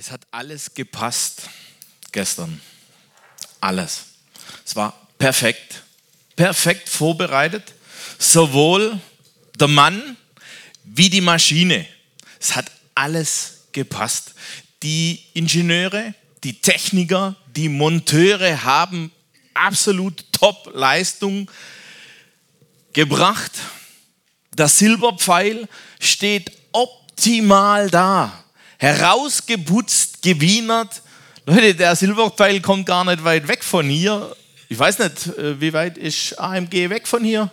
Es hat alles gepasst gestern. Alles. Es war perfekt. Perfekt vorbereitet. Sowohl der Mann wie die Maschine. Es hat alles gepasst. Die Ingenieure, die Techniker, die Monteure haben absolut Top-Leistung gebracht. Der Silberpfeil steht optimal da herausgeputzt, gewienert. Leute, der Silberpfeil kommt gar nicht weit weg von hier. Ich weiß nicht, äh, wie weit ist AMG weg von hier?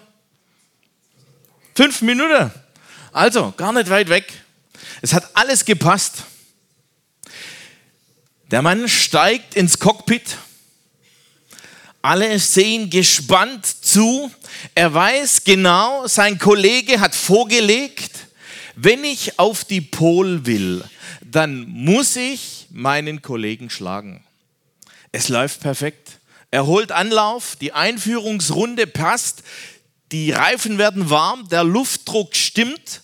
Fünf Minuten. Also, gar nicht weit weg. Es hat alles gepasst. Der Mann steigt ins Cockpit. Alle sehen gespannt zu. Er weiß genau, sein Kollege hat vorgelegt, wenn ich auf die Pol will, dann muss ich meinen Kollegen schlagen. Es läuft perfekt. Er holt Anlauf, die Einführungsrunde passt, die Reifen werden warm, der Luftdruck stimmt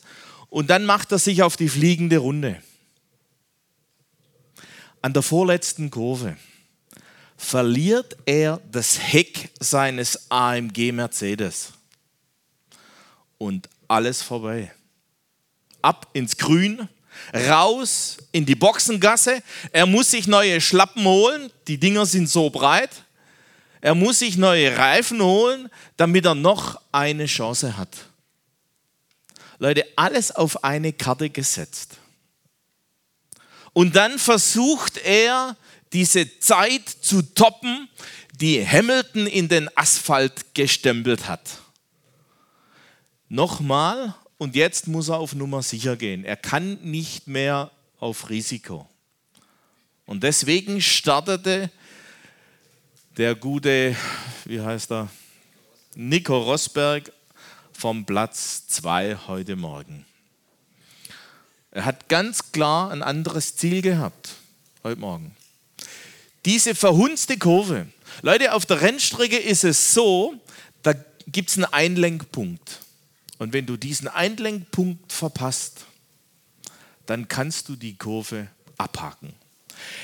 und dann macht er sich auf die fliegende Runde. An der vorletzten Kurve verliert er das Heck seines AMG Mercedes und alles vorbei. Ab ins Grün, raus in die Boxengasse. Er muss sich neue Schlappen holen. Die Dinger sind so breit. Er muss sich neue Reifen holen, damit er noch eine Chance hat. Leute, alles auf eine Karte gesetzt. Und dann versucht er, diese Zeit zu toppen, die Hamilton in den Asphalt gestempelt hat. Nochmal, und jetzt muss er auf Nummer sicher gehen. Er kann nicht mehr auf Risiko. Und deswegen startete der gute, wie heißt er, Nico Rosberg vom Platz 2 heute Morgen. Er hat ganz klar ein anderes Ziel gehabt heute Morgen. Diese verhunzte Kurve. Leute, auf der Rennstrecke ist es so, da gibt es einen Einlenkpunkt. Und wenn du diesen Einlenkpunkt verpasst, dann kannst du die Kurve abhaken.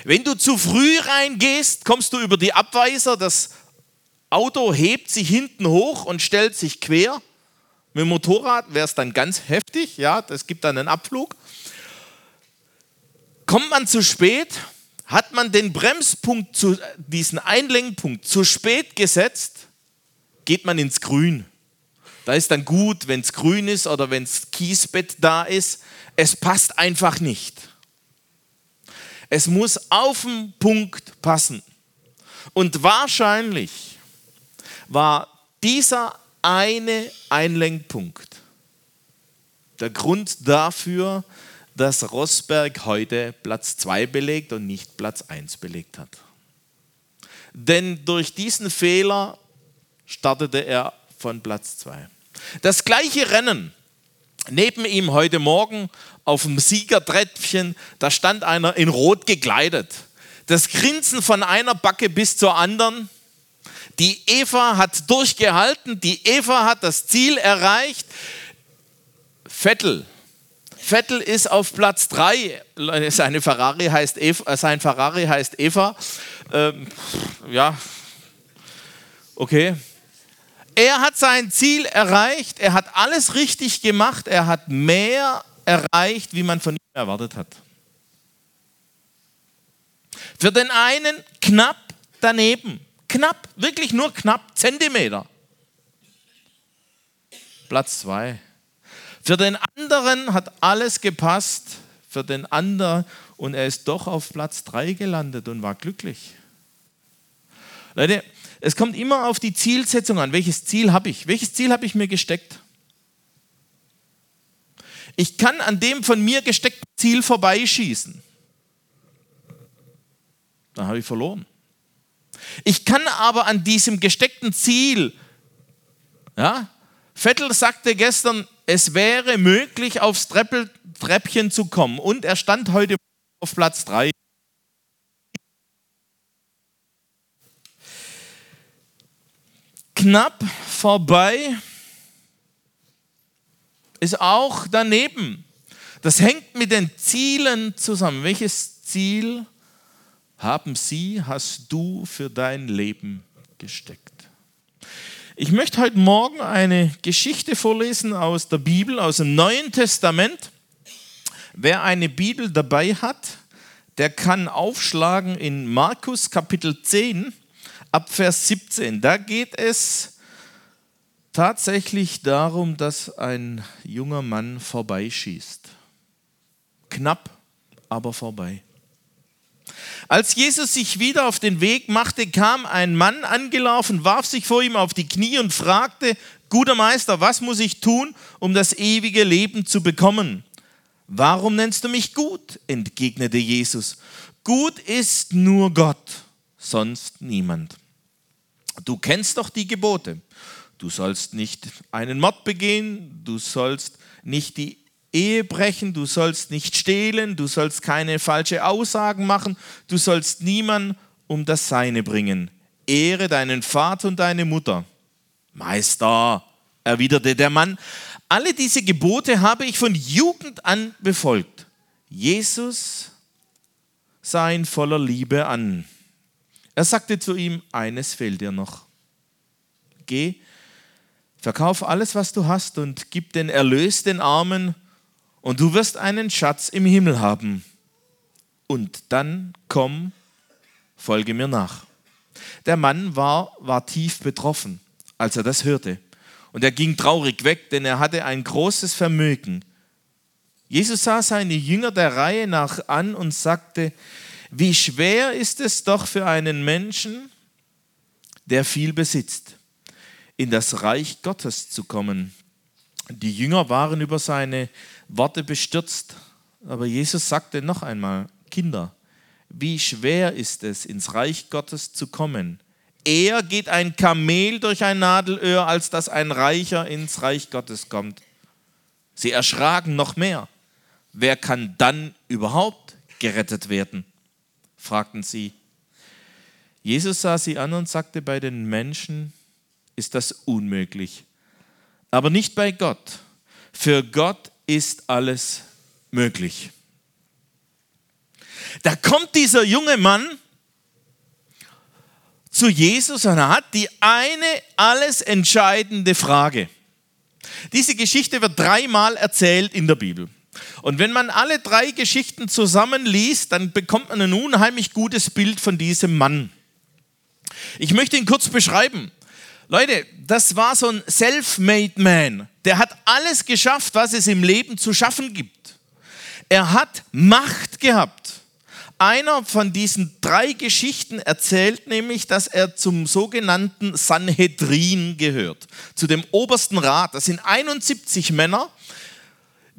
Wenn du zu früh reingehst, kommst du über die Abweiser, das Auto hebt sich hinten hoch und stellt sich quer. Mit dem Motorrad wäre es dann ganz heftig, ja, das gibt dann einen Abflug. Kommt man zu spät, hat man den Bremspunkt, zu, diesen Einlenkpunkt zu spät gesetzt, geht man ins Grün. Da ist dann gut, wenn es grün ist oder wenn es Kiesbett da ist. Es passt einfach nicht. Es muss auf den Punkt passen. Und wahrscheinlich war dieser eine Einlenkpunkt der Grund dafür, dass Rosberg heute Platz 2 belegt und nicht Platz 1 belegt hat. Denn durch diesen Fehler startete er von Platz 2. Das gleiche Rennen. Neben ihm heute Morgen auf dem Siegertreppchen, da stand einer in Rot gekleidet. Das Grinsen von einer Backe bis zur anderen. Die Eva hat durchgehalten, die Eva hat das Ziel erreicht. Vettel, Vettel ist auf Platz 3. Seine Ferrari heißt Eva, sein Ferrari heißt Eva. Ähm, ja, okay. Er hat sein Ziel erreicht, er hat alles richtig gemacht, er hat mehr erreicht, wie man von ihm erwartet hat. Für den einen knapp daneben, knapp, wirklich nur knapp, Zentimeter. Platz zwei. Für den anderen hat alles gepasst, für den anderen und er ist doch auf Platz drei gelandet und war glücklich. Leute, es kommt immer auf die Zielsetzung an. Welches Ziel habe ich? Welches Ziel habe ich mir gesteckt? Ich kann an dem von mir gesteckten Ziel vorbeischießen. Dann habe ich verloren. Ich kann aber an diesem gesteckten Ziel, ja, Vettel sagte gestern, es wäre möglich, aufs Treppchen zu kommen. Und er stand heute auf Platz 3. knapp vorbei ist auch daneben. Das hängt mit den Zielen zusammen. Welches Ziel haben sie, hast du für dein Leben gesteckt. Ich möchte heute Morgen eine Geschichte vorlesen aus der Bibel, aus dem Neuen Testament. Wer eine Bibel dabei hat, der kann aufschlagen in Markus Kapitel 10 ab Vers 17. Da geht es tatsächlich darum, dass ein junger Mann vorbeischießt. Knapp, aber vorbei. Als Jesus sich wieder auf den Weg machte, kam ein Mann angelaufen, warf sich vor ihm auf die Knie und fragte, guter Meister, was muss ich tun, um das ewige Leben zu bekommen? Warum nennst du mich gut? entgegnete Jesus. Gut ist nur Gott, sonst niemand. Du kennst doch die Gebote. Du sollst nicht einen Mord begehen, du sollst nicht die Ehe brechen, du sollst nicht stehlen, du sollst keine falsche Aussagen machen, du sollst niemand um das Seine bringen. Ehre deinen Vater und deine Mutter. Meister, erwiderte der Mann, alle diese Gebote habe ich von Jugend an befolgt. Jesus sah ihn voller Liebe an. Er sagte zu ihm, eines fehlt dir noch. Geh, verkauf alles, was du hast und gib den Erlös den Armen und du wirst einen Schatz im Himmel haben. Und dann komm, folge mir nach. Der Mann war, war tief betroffen, als er das hörte. Und er ging traurig weg, denn er hatte ein großes Vermögen. Jesus sah seine Jünger der Reihe nach an und sagte, wie schwer ist es doch für einen Menschen, der viel besitzt, in das Reich Gottes zu kommen. Die Jünger waren über seine Worte bestürzt. Aber Jesus sagte noch einmal, Kinder, wie schwer ist es, ins Reich Gottes zu kommen. Eher geht ein Kamel durch ein Nadelöhr, als dass ein Reicher ins Reich Gottes kommt. Sie erschraken noch mehr. Wer kann dann überhaupt gerettet werden? Fragten sie. Jesus sah sie an und sagte, bei den Menschen ist das unmöglich, aber nicht bei Gott. Für Gott ist alles möglich. Da kommt dieser junge Mann zu Jesus und er hat die eine alles entscheidende Frage. Diese Geschichte wird dreimal erzählt in der Bibel. Und wenn man alle drei Geschichten zusammenliest, dann bekommt man ein unheimlich gutes Bild von diesem Mann. Ich möchte ihn kurz beschreiben. Leute, das war so ein self-made man. Der hat alles geschafft, was es im Leben zu schaffen gibt. Er hat Macht gehabt. Einer von diesen drei Geschichten erzählt nämlich, dass er zum sogenannten Sanhedrin gehört, zu dem obersten Rat. Das sind 71 Männer,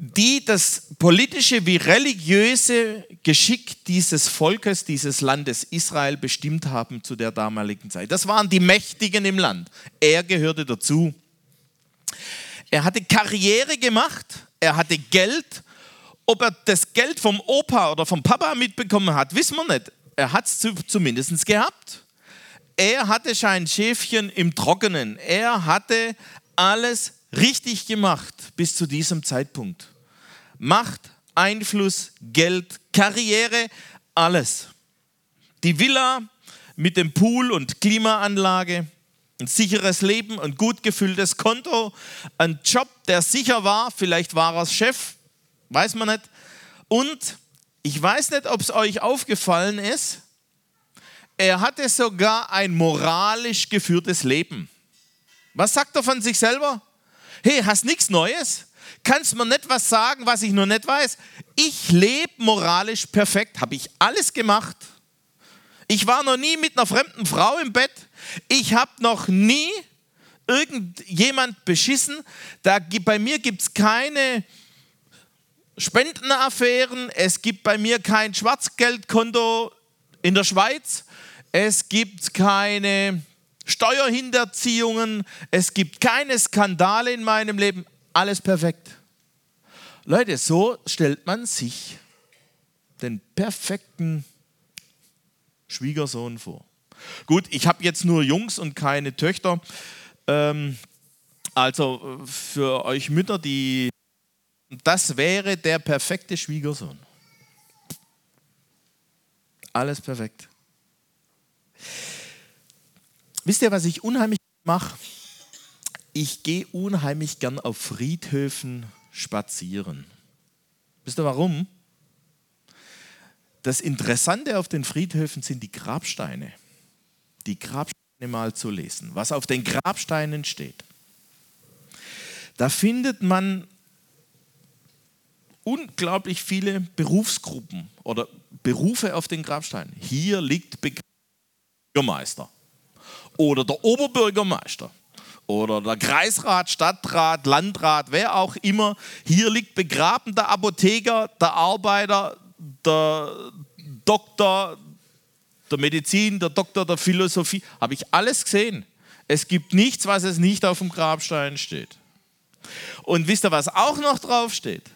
die das politische wie religiöse Geschick dieses Volkes, dieses Landes Israel bestimmt haben zu der damaligen Zeit. Das waren die Mächtigen im Land. Er gehörte dazu. Er hatte Karriere gemacht, er hatte Geld. Ob er das Geld vom Opa oder vom Papa mitbekommen hat, wissen wir nicht. Er hat es zumindest gehabt. Er hatte sein Schäfchen im Trockenen. Er hatte alles richtig gemacht bis zu diesem Zeitpunkt. Macht, Einfluss, Geld, Karriere, alles. Die Villa mit dem Pool und Klimaanlage, ein sicheres Leben, ein gut gefülltes Konto, ein Job, der sicher war, vielleicht war er Chef, weiß man nicht. Und ich weiß nicht, ob es euch aufgefallen ist, er hatte sogar ein moralisch geführtes Leben. Was sagt er von sich selber? Hey, hast nichts Neues? Kannst mir nicht was sagen, was ich noch nicht weiß? Ich lebe moralisch perfekt, habe ich alles gemacht. Ich war noch nie mit einer fremden Frau im Bett. Ich habe noch nie irgendjemand beschissen. Da, bei mir gibt es keine Spendenaffären. Es gibt bei mir kein Schwarzgeldkonto in der Schweiz. Es gibt keine Steuerhinterziehungen, es gibt keine Skandale in meinem Leben, alles perfekt. Leute, so stellt man sich den perfekten Schwiegersohn vor. Gut, ich habe jetzt nur Jungs und keine Töchter. Ähm, also für euch Mütter, die das wäre der perfekte Schwiegersohn. Alles perfekt. Wisst ihr, was ich unheimlich mache? Ich gehe unheimlich gern auf Friedhöfen spazieren. Wisst ihr warum? Das Interessante auf den Friedhöfen sind die Grabsteine. Die Grabsteine mal zu lesen, was auf den Grabsteinen steht. Da findet man unglaublich viele Berufsgruppen oder Berufe auf den Grabsteinen. Hier liegt Bürgermeister oder der Oberbürgermeister oder der Kreisrat, Stadtrat, Landrat, wer auch immer. Hier liegt begraben der Apotheker, der Arbeiter, der Doktor der Medizin, der Doktor der Philosophie. Habe ich alles gesehen. Es gibt nichts, was es nicht auf dem Grabstein steht. Und wisst ihr, was auch noch drauf steht?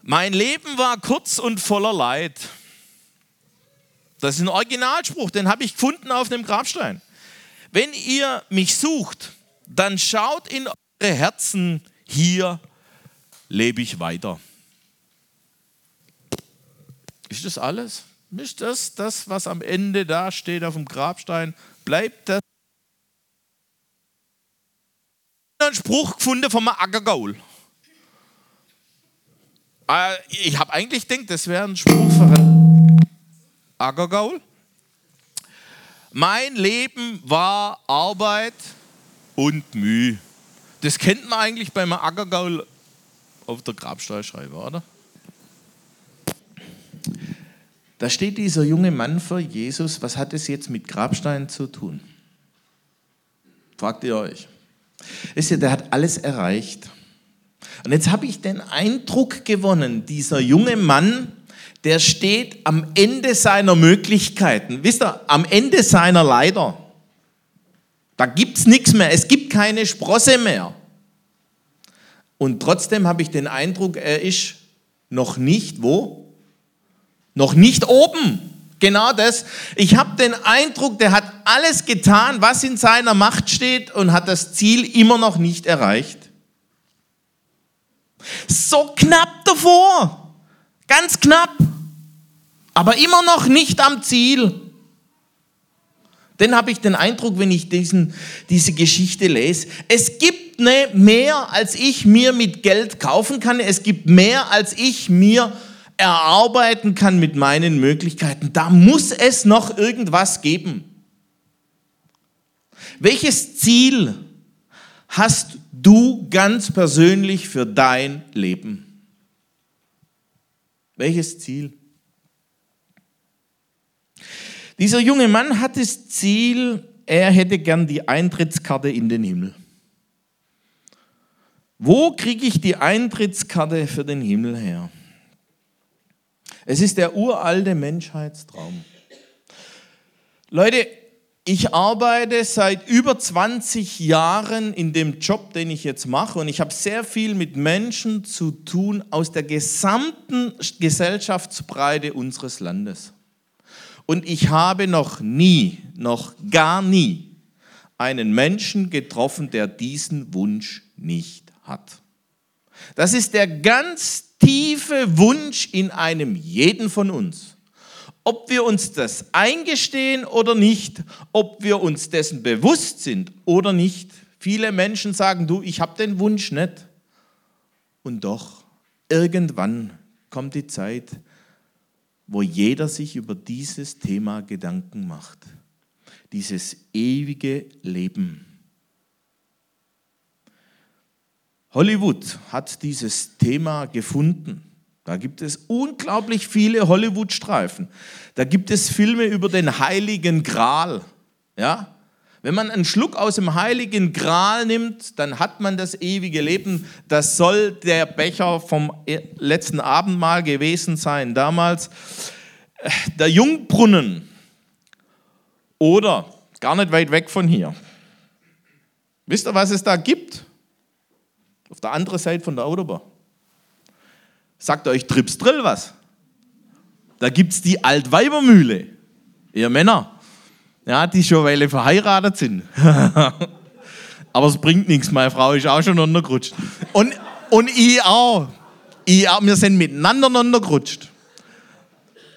Mein Leben war kurz und voller Leid. Das ist ein Originalspruch, den habe ich gefunden auf dem Grabstein. Wenn ihr mich sucht, dann schaut in eure Herzen, hier lebe ich weiter. Ist das alles? Ist das das, was am Ende da steht auf dem Grabstein? Bleibt das? Ein Spruch gefunden vom Ackergaul. Äh, ich habe eigentlich gedacht, das wäre ein Spruch von Ackergaul. Mein Leben war Arbeit und Mühe. Das kennt man eigentlich beim Ackergaul auf der Grabsteinschreibe, oder? Da steht dieser junge Mann vor Jesus. Was hat es jetzt mit Grabsteinen zu tun? Fragt ihr euch. Ist ja, der hat alles erreicht. Und jetzt habe ich den Eindruck gewonnen, dieser junge Mann, der steht am Ende seiner Möglichkeiten. Wisst ihr, am Ende seiner Leiter. Da gibt es nichts mehr. Es gibt keine Sprosse mehr. Und trotzdem habe ich den Eindruck, er ist noch nicht wo? Noch nicht oben. Genau das. Ich habe den Eindruck, der hat alles getan, was in seiner Macht steht und hat das Ziel immer noch nicht erreicht. So knapp davor. Ganz knapp. Aber immer noch nicht am Ziel. Dann habe ich den Eindruck, wenn ich diesen, diese Geschichte lese, es gibt ne, mehr, als ich mir mit Geld kaufen kann. Es gibt mehr, als ich mir erarbeiten kann mit meinen Möglichkeiten. Da muss es noch irgendwas geben. Welches Ziel hast du ganz persönlich für dein Leben? Welches Ziel? Dieser junge Mann hat das Ziel, er hätte gern die Eintrittskarte in den Himmel. Wo kriege ich die Eintrittskarte für den Himmel her? Es ist der uralte Menschheitstraum. Leute, ich arbeite seit über 20 Jahren in dem Job, den ich jetzt mache, und ich habe sehr viel mit Menschen zu tun aus der gesamten Gesellschaftsbreite unseres Landes. Und ich habe noch nie, noch gar nie einen Menschen getroffen, der diesen Wunsch nicht hat. Das ist der ganz tiefe Wunsch in einem jeden von uns. Ob wir uns das eingestehen oder nicht, ob wir uns dessen bewusst sind oder nicht. Viele Menschen sagen, du, ich habe den Wunsch nicht. Und doch, irgendwann kommt die Zeit, wo jeder sich über dieses Thema Gedanken macht. Dieses ewige Leben. Hollywood hat dieses Thema gefunden. Da gibt es unglaublich viele Hollywood-Streifen. Da gibt es Filme über den Heiligen Gral. Ja? Wenn man einen Schluck aus dem Heiligen Gral nimmt, dann hat man das ewige Leben. Das soll der Becher vom letzten Abendmahl gewesen sein damals. Der Jungbrunnen oder gar nicht weit weg von hier. Wisst ihr, was es da gibt? Auf der anderen Seite von der Autobahn. Sagt euch Trips Drill was? Da gibt es die Altweibermühle. Ihr Männer, ja, die schon Weile verheiratet sind. Aber es bringt nichts, meine Frau ist auch schon untergerutscht. Und, und ich auch. Ich auch. Wir sind miteinander untergerutscht.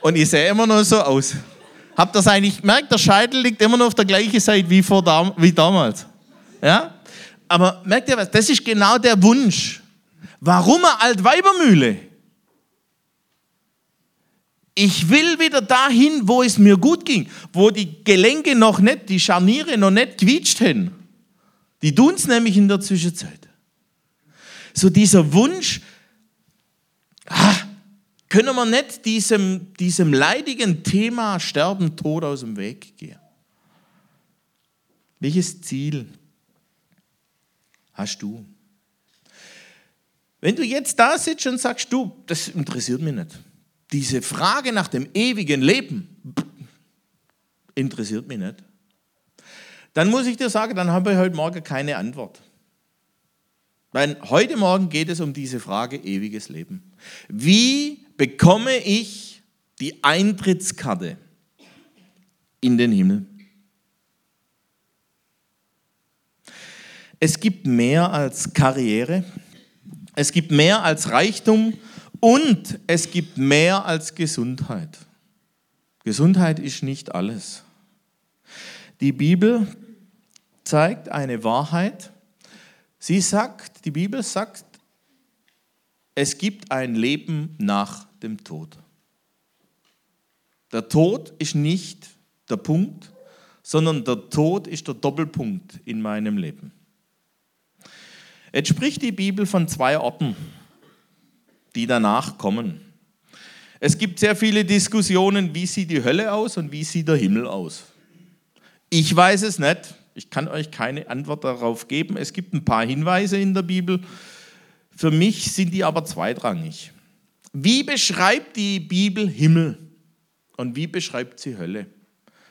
Und ich sehe immer noch so aus. Habt ihr das eigentlich gemerkt? Der Scheitel liegt immer noch auf der gleichen Seite wie, vor dam wie damals. Ja? Aber merkt ihr was? Das ist genau der Wunsch. Warum eine Altweibermühle? Ich will wieder dahin, wo es mir gut ging, wo die Gelenke noch nicht, die Scharniere noch nicht quietscht haben. Die tun es nämlich in der Zwischenzeit. So dieser Wunsch, ah, können wir nicht diesem, diesem leidigen Thema Sterben, Tod aus dem Weg gehen? Welches Ziel hast du? Wenn du jetzt da sitzt und sagst, du, das interessiert mich nicht. Diese Frage nach dem ewigen Leben interessiert mich nicht. Dann muss ich dir sagen, dann habe ich heute Morgen keine Antwort. Weil heute Morgen geht es um diese Frage ewiges Leben. Wie bekomme ich die Eintrittskarte in den Himmel? Es gibt mehr als Karriere, es gibt mehr als Reichtum und es gibt mehr als Gesundheit. Gesundheit ist nicht alles. Die Bibel zeigt eine Wahrheit. Sie sagt, die Bibel sagt, es gibt ein Leben nach dem Tod. Der Tod ist nicht der Punkt, sondern der Tod ist der Doppelpunkt in meinem Leben. Jetzt spricht die Bibel von zwei Orten, die danach kommen. Es gibt sehr viele Diskussionen, wie sieht die Hölle aus und wie sieht der Himmel aus. Ich weiß es nicht. Ich kann euch keine Antwort darauf geben. Es gibt ein paar Hinweise in der Bibel. Für mich sind die aber zweitrangig. Wie beschreibt die Bibel Himmel und wie beschreibt sie Hölle?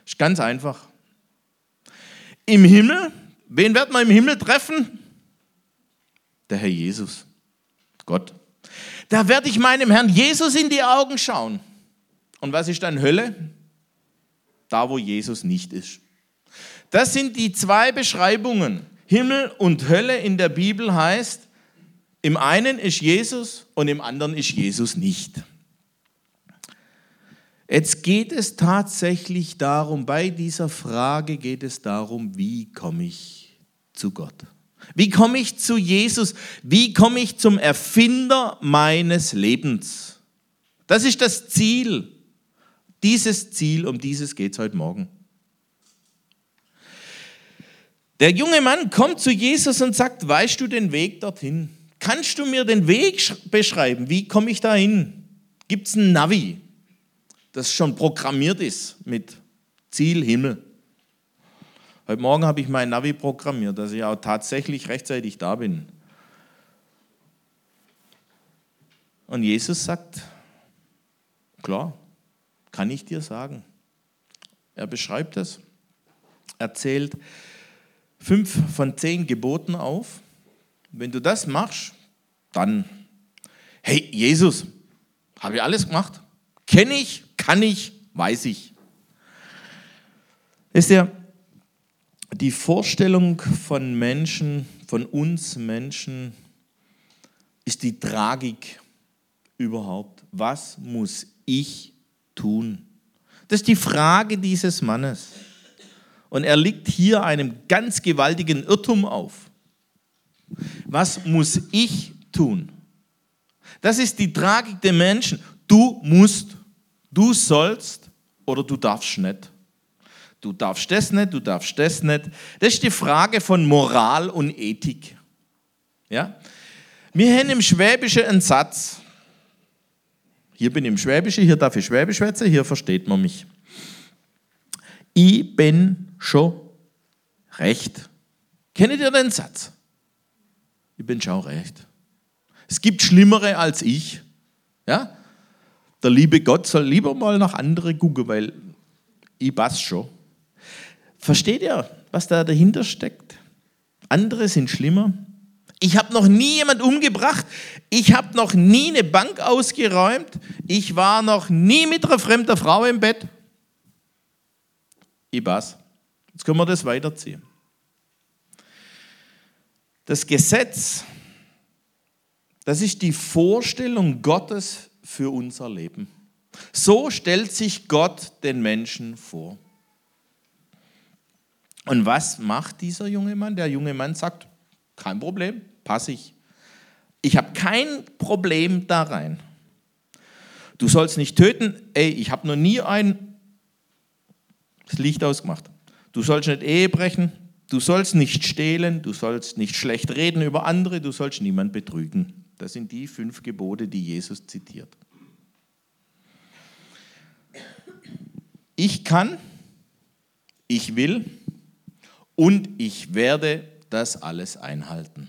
Ist ganz einfach. Im Himmel, wen wird man im Himmel treffen? Der Herr Jesus, Gott. Da werde ich meinem Herrn Jesus in die Augen schauen. Und was ist dann Hölle? Da, wo Jesus nicht ist. Das sind die zwei Beschreibungen. Himmel und Hölle in der Bibel heißt, im einen ist Jesus und im anderen ist Jesus nicht. Jetzt geht es tatsächlich darum, bei dieser Frage geht es darum, wie komme ich zu Gott? Wie komme ich zu Jesus? Wie komme ich zum Erfinder meines Lebens? Das ist das Ziel. Dieses Ziel, um dieses geht es heute Morgen. Der junge Mann kommt zu Jesus und sagt, weißt du den Weg dorthin? Kannst du mir den Weg beschreiben? Wie komme ich da hin? Gibt es ein Navi, das schon programmiert ist mit Ziel Himmel? Heute Morgen habe ich mein Navi programmiert, dass ich auch tatsächlich rechtzeitig da bin. Und Jesus sagt, klar, kann ich dir sagen. Er beschreibt es, erzählt, fünf von zehn Geboten auf. Wenn du das machst, dann, hey Jesus, habe ich alles gemacht? Kenne ich, kann ich, weiß ich. Ist ja die Vorstellung von Menschen, von uns Menschen, ist die Tragik überhaupt. Was muss ich tun? Das ist die Frage dieses Mannes. Und er liegt hier einem ganz gewaltigen Irrtum auf. Was muss ich tun? Das ist die Tragik der Menschen. Du musst, du sollst oder du darfst nicht. Du darfst das nicht, du darfst das nicht. Das ist die Frage von Moral und Ethik. Ja? Wir haben im Schwäbischen einen Satz. Hier bin ich im Schwäbischen, hier darf ich Schwäbisch schwätzen, hier versteht man mich. Ich bin schon recht. Kennt ihr den Satz? Ich bin schon recht. Es gibt Schlimmere als ich. Ja? Der liebe Gott soll lieber mal nach andere gucken, weil ich passe schon. Versteht ihr, was da dahinter steckt? Andere sind schlimmer. Ich habe noch nie jemand umgebracht. Ich habe noch nie eine Bank ausgeräumt. Ich war noch nie mit einer fremden Frau im Bett. Ich passe. Jetzt können wir das weiterziehen. Das Gesetz, das ist die Vorstellung Gottes für unser Leben. So stellt sich Gott den Menschen vor. Und was macht dieser junge Mann? Der junge Mann sagt, kein Problem, passe ich. Ich habe kein Problem da rein. Du sollst nicht töten. Ey, ich habe noch nie ein das Licht ausgemacht. Du sollst nicht Ehe brechen. Du sollst nicht stehlen. Du sollst nicht schlecht reden über andere. Du sollst niemand betrügen. Das sind die fünf Gebote, die Jesus zitiert. Ich kann, ich will und ich werde das alles einhalten.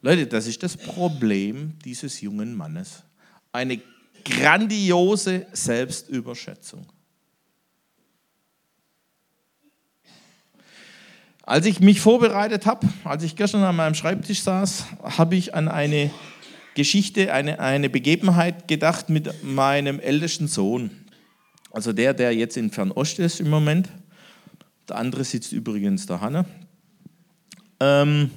Leute, das ist das Problem dieses jungen Mannes. Eine grandiose Selbstüberschätzung. Als ich mich vorbereitet habe, als ich gestern an meinem Schreibtisch saß, habe ich an eine Geschichte, eine, eine Begebenheit gedacht mit meinem ältesten Sohn. Also der, der jetzt in Fernost ist im Moment. Der andere sitzt übrigens da, Hanne. Ähm,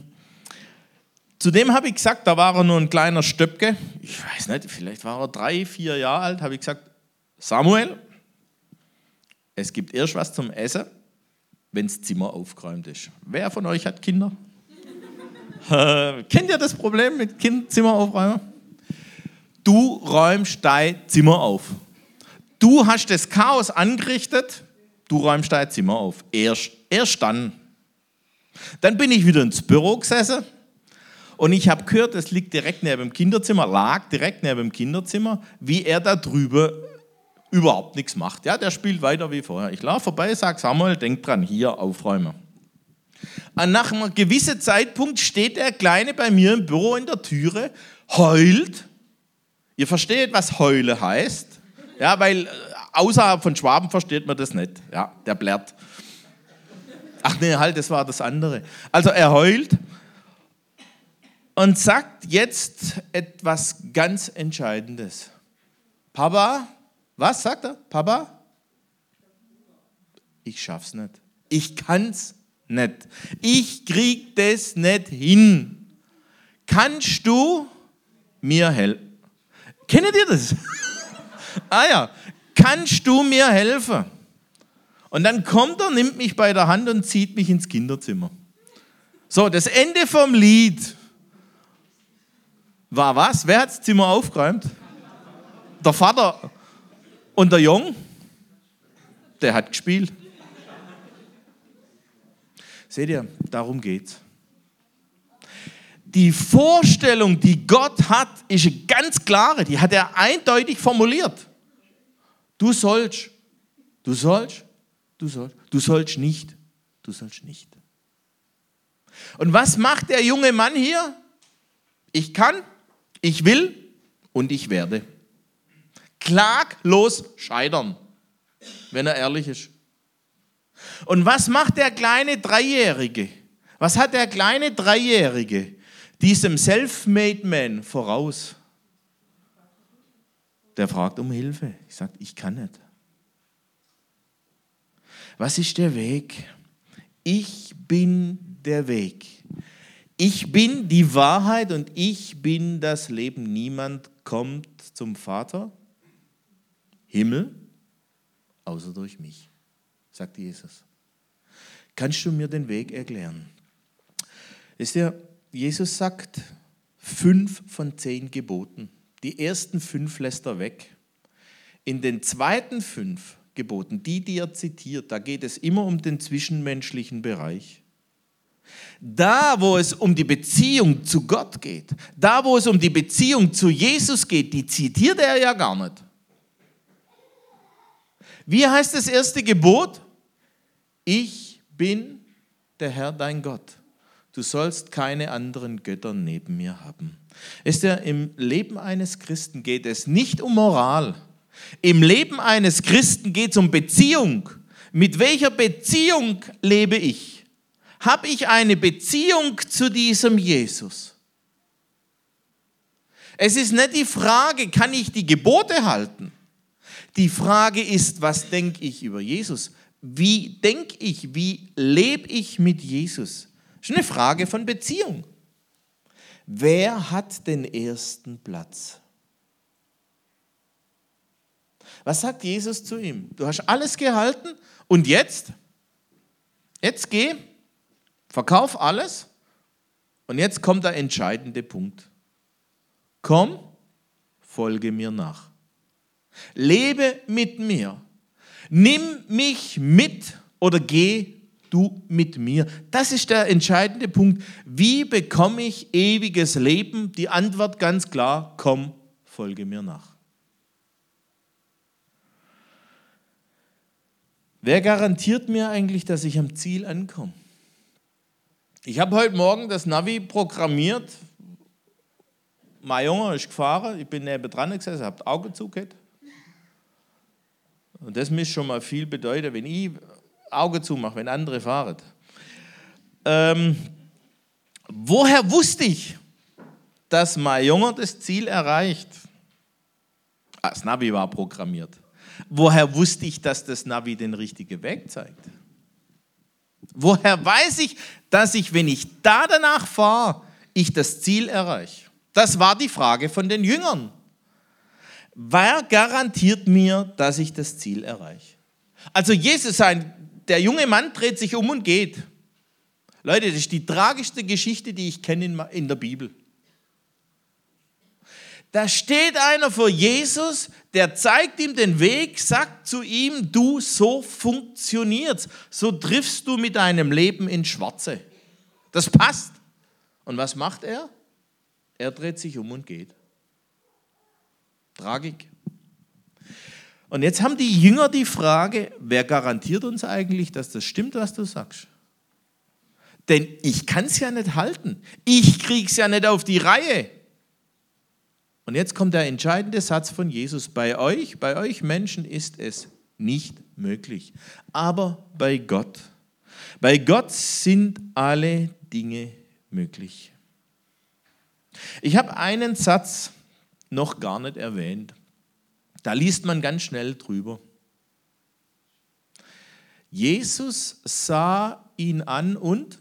Zudem habe ich gesagt, da war er nur ein kleiner Stöpke. Ich weiß nicht, vielleicht war er drei, vier Jahre alt. Habe ich gesagt, Samuel, es gibt erst was zum Essen, wenn das Zimmer aufgeräumt ist. Wer von euch hat Kinder? äh, kennt ihr das Problem mit kind Zimmer aufräumen? Du räumst dein Zimmer auf. Du hast das Chaos angerichtet, du räumst dein Zimmer auf. Erst, erst dann. Dann bin ich wieder ins Büro gesessen und ich habe gehört, es liegt direkt neben dem Kinderzimmer, lag direkt neben dem Kinderzimmer, wie er da drüber überhaupt nichts macht. Ja, der spielt weiter wie vorher. Ich laufe vorbei, sage Samuel, denk dran, hier aufräumen. Und nach einem gewissen Zeitpunkt steht der Kleine bei mir im Büro in der Türe, heult. Ihr versteht, was heule heißt? Ja, weil äh, außerhalb von Schwaben versteht man das nicht. Ja, der blärt. Ach nee, halt, das war das andere. Also er heult und sagt jetzt etwas ganz Entscheidendes. Papa, was sagt er? Papa? Ich schaff's nicht. Ich kann's nicht. Ich krieg das nicht hin. Kannst du mir helfen? Kennt ihr das? ah ja, kannst du mir helfen? Und dann kommt er, nimmt mich bei der Hand und zieht mich ins Kinderzimmer. So, das Ende vom Lied war was? Wer hat das Zimmer aufgeräumt? Der Vater. Und der Jung? Der hat gespielt. Seht ihr, darum geht's. Die Vorstellung, die Gott hat, ist eine ganz klare. Die hat er eindeutig formuliert. Du sollst, du sollst, du sollst, du sollst nicht, du sollst nicht. Und was macht der junge Mann hier? Ich kann, ich will und ich werde. Klaglos scheitern, wenn er ehrlich ist. Und was macht der kleine Dreijährige? Was hat der kleine Dreijährige diesem Self-Made Man voraus? Der fragt um Hilfe. Ich sage, ich kann nicht. Was ist der Weg? Ich bin der Weg. Ich bin die Wahrheit und ich bin das Leben. Niemand kommt zum Vater, Himmel, außer durch mich, sagt Jesus. Kannst du mir den Weg erklären? Ist ja, Jesus sagt fünf von zehn Geboten. Die ersten fünf lässt er weg. In den zweiten fünf Geboten, die, die er zitiert, da geht es immer um den zwischenmenschlichen Bereich. Da, wo es um die Beziehung zu Gott geht, da, wo es um die Beziehung zu Jesus geht, die zitiert er ja gar nicht. Wie heißt das erste Gebot? Ich bin der Herr dein Gott. Du sollst keine anderen Götter neben mir haben. Ist ja im Leben eines Christen geht es nicht um Moral. Im Leben eines Christen geht es um Beziehung. Mit welcher Beziehung lebe ich? Habe ich eine Beziehung zu diesem Jesus? Es ist nicht die Frage, kann ich die Gebote halten? Die Frage ist, was denke ich über Jesus? Wie denke ich, wie lebe ich mit Jesus? Das ist eine Frage von Beziehung. Wer hat den ersten Platz? Was sagt Jesus zu ihm? Du hast alles gehalten und jetzt? Jetzt geh, verkauf alles und jetzt kommt der entscheidende Punkt. Komm, folge mir nach. Lebe mit mir. Nimm mich mit oder geh du mit mir? Das ist der entscheidende Punkt. Wie bekomme ich ewiges Leben? Die Antwort ganz klar, komm, folge mir nach. Wer garantiert mir eigentlich, dass ich am Ziel ankomme? Ich habe heute Morgen das Navi programmiert. Mein Junge ist gefahren, ich bin neben dran gesessen, habe Augen zugehört. Und das muss schon mal viel bedeuten, wenn ich Augen zumache, wenn andere fahren. Ähm, woher wusste ich, dass mein Junge das Ziel erreicht? Ah, das Navi war programmiert. Woher wusste ich, dass das Navi den richtigen Weg zeigt? Woher weiß ich, dass ich, wenn ich da danach fahre, ich das Ziel erreiche? Das war die Frage von den Jüngern. Wer garantiert mir, dass ich das Ziel erreiche? Also Jesus, sein, der junge Mann dreht sich um und geht. Leute, das ist die tragischste Geschichte, die ich kenne in der Bibel. Da steht einer vor Jesus, der zeigt ihm den Weg, sagt zu ihm, du, so funktioniert's. So triffst du mit deinem Leben ins Schwarze. Das passt. Und was macht er? Er dreht sich um und geht. Tragik. Und jetzt haben die Jünger die Frage, wer garantiert uns eigentlich, dass das stimmt, was du sagst? Denn ich kann es ja nicht halten. Ich kriege es ja nicht auf die Reihe. Und jetzt kommt der entscheidende Satz von Jesus. Bei euch, bei euch Menschen ist es nicht möglich. Aber bei Gott. Bei Gott sind alle Dinge möglich. Ich habe einen Satz noch gar nicht erwähnt. Da liest man ganz schnell drüber. Jesus sah ihn an und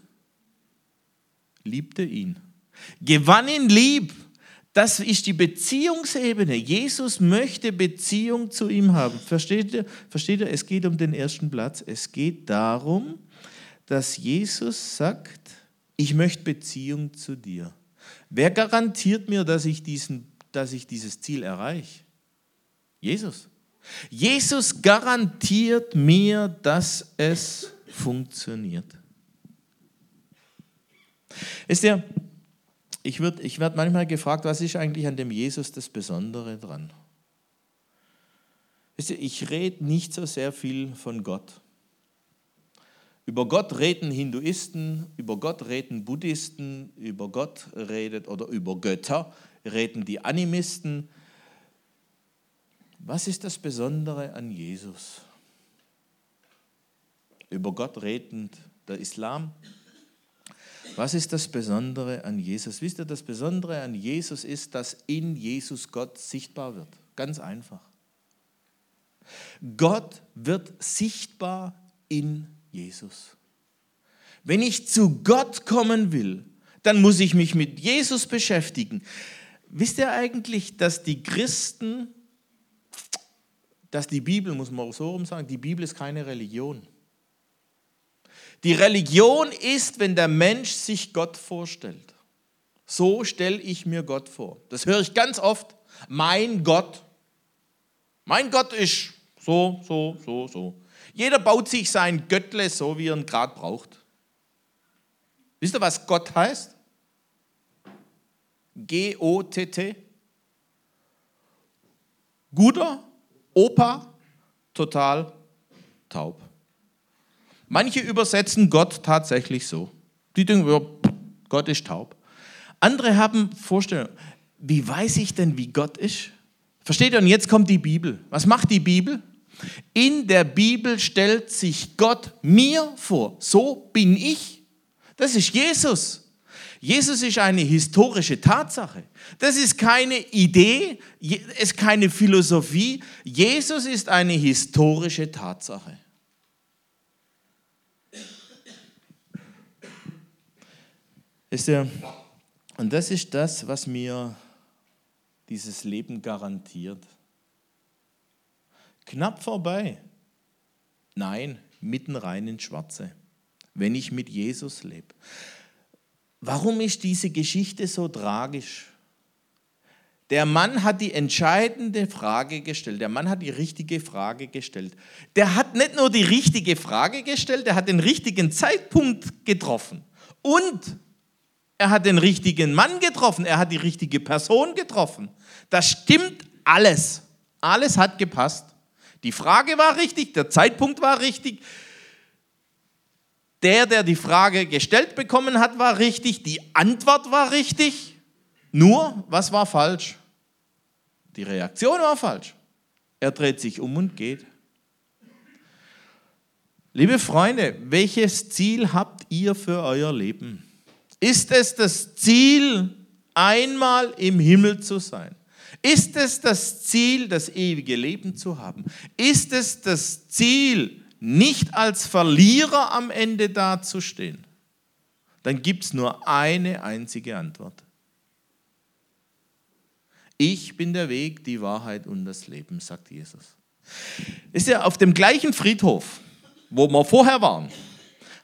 liebte ihn. Gewann ihn lieb. Das ist die Beziehungsebene. Jesus möchte Beziehung zu ihm haben. Versteht ihr? Versteht ihr? Es geht um den ersten Platz. Es geht darum, dass Jesus sagt, ich möchte Beziehung zu dir. Wer garantiert mir, dass ich, diesen, dass ich dieses Ziel erreiche? Jesus. Jesus garantiert mir, dass es funktioniert. Ist ja, ich, ich werde manchmal gefragt, was ist eigentlich an dem Jesus das Besondere dran? Ich rede nicht so sehr viel von Gott. Über Gott reden Hinduisten, über Gott reden Buddhisten, über Gott redet oder über Götter reden die Animisten. Was ist das Besondere an Jesus? Über Gott redend der Islam, was ist das Besondere an Jesus? Wisst ihr, das Besondere an Jesus ist, dass in Jesus Gott sichtbar wird. Ganz einfach. Gott wird sichtbar in Jesus. Wenn ich zu Gott kommen will, dann muss ich mich mit Jesus beschäftigen. Wisst ihr eigentlich, dass die Christen, dass die Bibel, muss man auch so rum sagen, die Bibel ist keine Religion. Die Religion ist, wenn der Mensch sich Gott vorstellt. So stelle ich mir Gott vor. Das höre ich ganz oft. Mein Gott. Mein Gott ist so, so, so, so. Jeder baut sich sein Göttle so, wie er ihn gerade braucht. Wisst ihr, was Gott heißt? G-O-T-T. Guter, Opa, total taub. Manche übersetzen Gott tatsächlich so. Die denken, ja, Gott ist taub. Andere haben Vorstellungen, wie weiß ich denn, wie Gott ist? Versteht ihr? Und jetzt kommt die Bibel. Was macht die Bibel? In der Bibel stellt sich Gott mir vor. So bin ich. Das ist Jesus. Jesus ist eine historische Tatsache. Das ist keine Idee, es ist keine Philosophie. Jesus ist eine historische Tatsache. Ist ja, und das ist das, was mir dieses Leben garantiert. Knapp vorbei. Nein, mitten rein ins Schwarze, wenn ich mit Jesus lebe. Warum ist diese Geschichte so tragisch? Der Mann hat die entscheidende Frage gestellt. Der Mann hat die richtige Frage gestellt. Der hat nicht nur die richtige Frage gestellt, der hat den richtigen Zeitpunkt getroffen. Und er hat den richtigen Mann getroffen, er hat die richtige Person getroffen. Das stimmt alles. Alles hat gepasst. Die Frage war richtig, der Zeitpunkt war richtig. Der, der die Frage gestellt bekommen hat, war richtig. Die Antwort war richtig. Nur, was war falsch? Die Reaktion war falsch. Er dreht sich um und geht. Liebe Freunde, welches Ziel habt ihr für euer Leben? Ist es das Ziel, einmal im Himmel zu sein? Ist es das Ziel, das ewige Leben zu haben? Ist es das Ziel, nicht als Verlierer am Ende dazustehen? Dann gibt es nur eine einzige Antwort. Ich bin der Weg, die Wahrheit und das Leben, sagt Jesus. Ist ja auf dem gleichen Friedhof, wo wir vorher waren,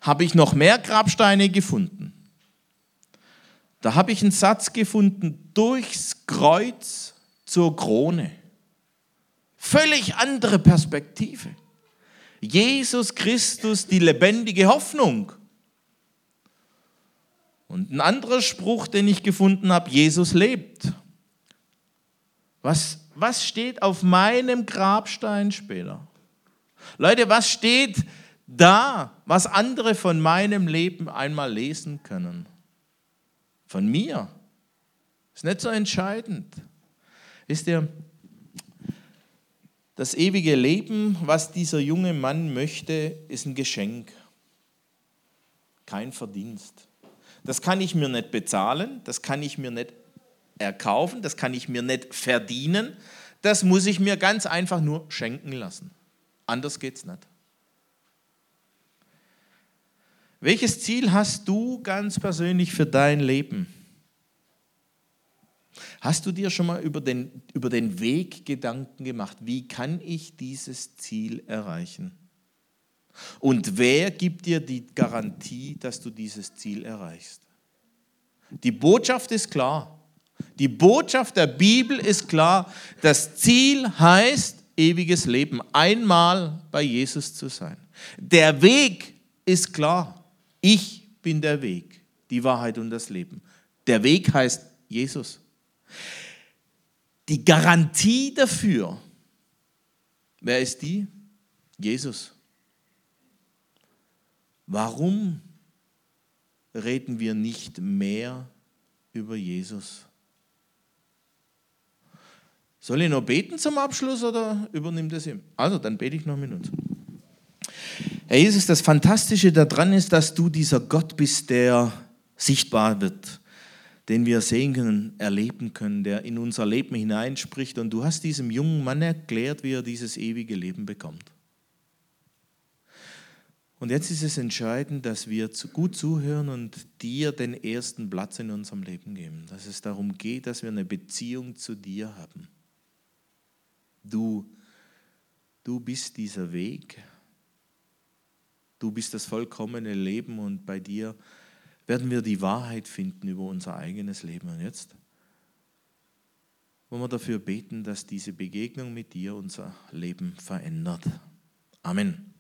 habe ich noch mehr Grabsteine gefunden. Da habe ich einen Satz gefunden, durchs Kreuz zur Krone. Völlig andere Perspektive. Jesus Christus, die lebendige Hoffnung. Und ein anderer Spruch, den ich gefunden habe, Jesus lebt. Was, was steht auf meinem Grabstein später? Leute, was steht da, was andere von meinem Leben einmal lesen können? Von mir. Ist nicht so entscheidend. Wisst ihr, das ewige Leben, was dieser junge Mann möchte, ist ein Geschenk, kein Verdienst. Das kann ich mir nicht bezahlen, das kann ich mir nicht erkaufen, das kann ich mir nicht verdienen, das muss ich mir ganz einfach nur schenken lassen. Anders geht es nicht. Welches Ziel hast du ganz persönlich für dein Leben? Hast du dir schon mal über den, über den Weg Gedanken gemacht? Wie kann ich dieses Ziel erreichen? Und wer gibt dir die Garantie, dass du dieses Ziel erreichst? Die Botschaft ist klar. Die Botschaft der Bibel ist klar. Das Ziel heißt ewiges Leben, einmal bei Jesus zu sein. Der Weg ist klar. Ich bin der Weg, die Wahrheit und das Leben. Der Weg heißt Jesus. Die Garantie dafür, wer ist die? Jesus. Warum reden wir nicht mehr über Jesus? Soll ich noch beten zum Abschluss oder übernimmt es ihm? Also, dann bete ich noch eine Minute. Herr Jesus, das Fantastische daran ist, dass du dieser Gott bist, der sichtbar wird den wir sehen können, erleben können, der in unser Leben hineinspricht. Und du hast diesem jungen Mann erklärt, wie er dieses ewige Leben bekommt. Und jetzt ist es entscheidend, dass wir gut zuhören und dir den ersten Platz in unserem Leben geben. Dass es darum geht, dass wir eine Beziehung zu dir haben. Du, du bist dieser Weg. Du bist das vollkommene Leben und bei dir werden wir die Wahrheit finden über unser eigenes Leben. Und jetzt wollen wir dafür beten, dass diese Begegnung mit dir unser Leben verändert. Amen.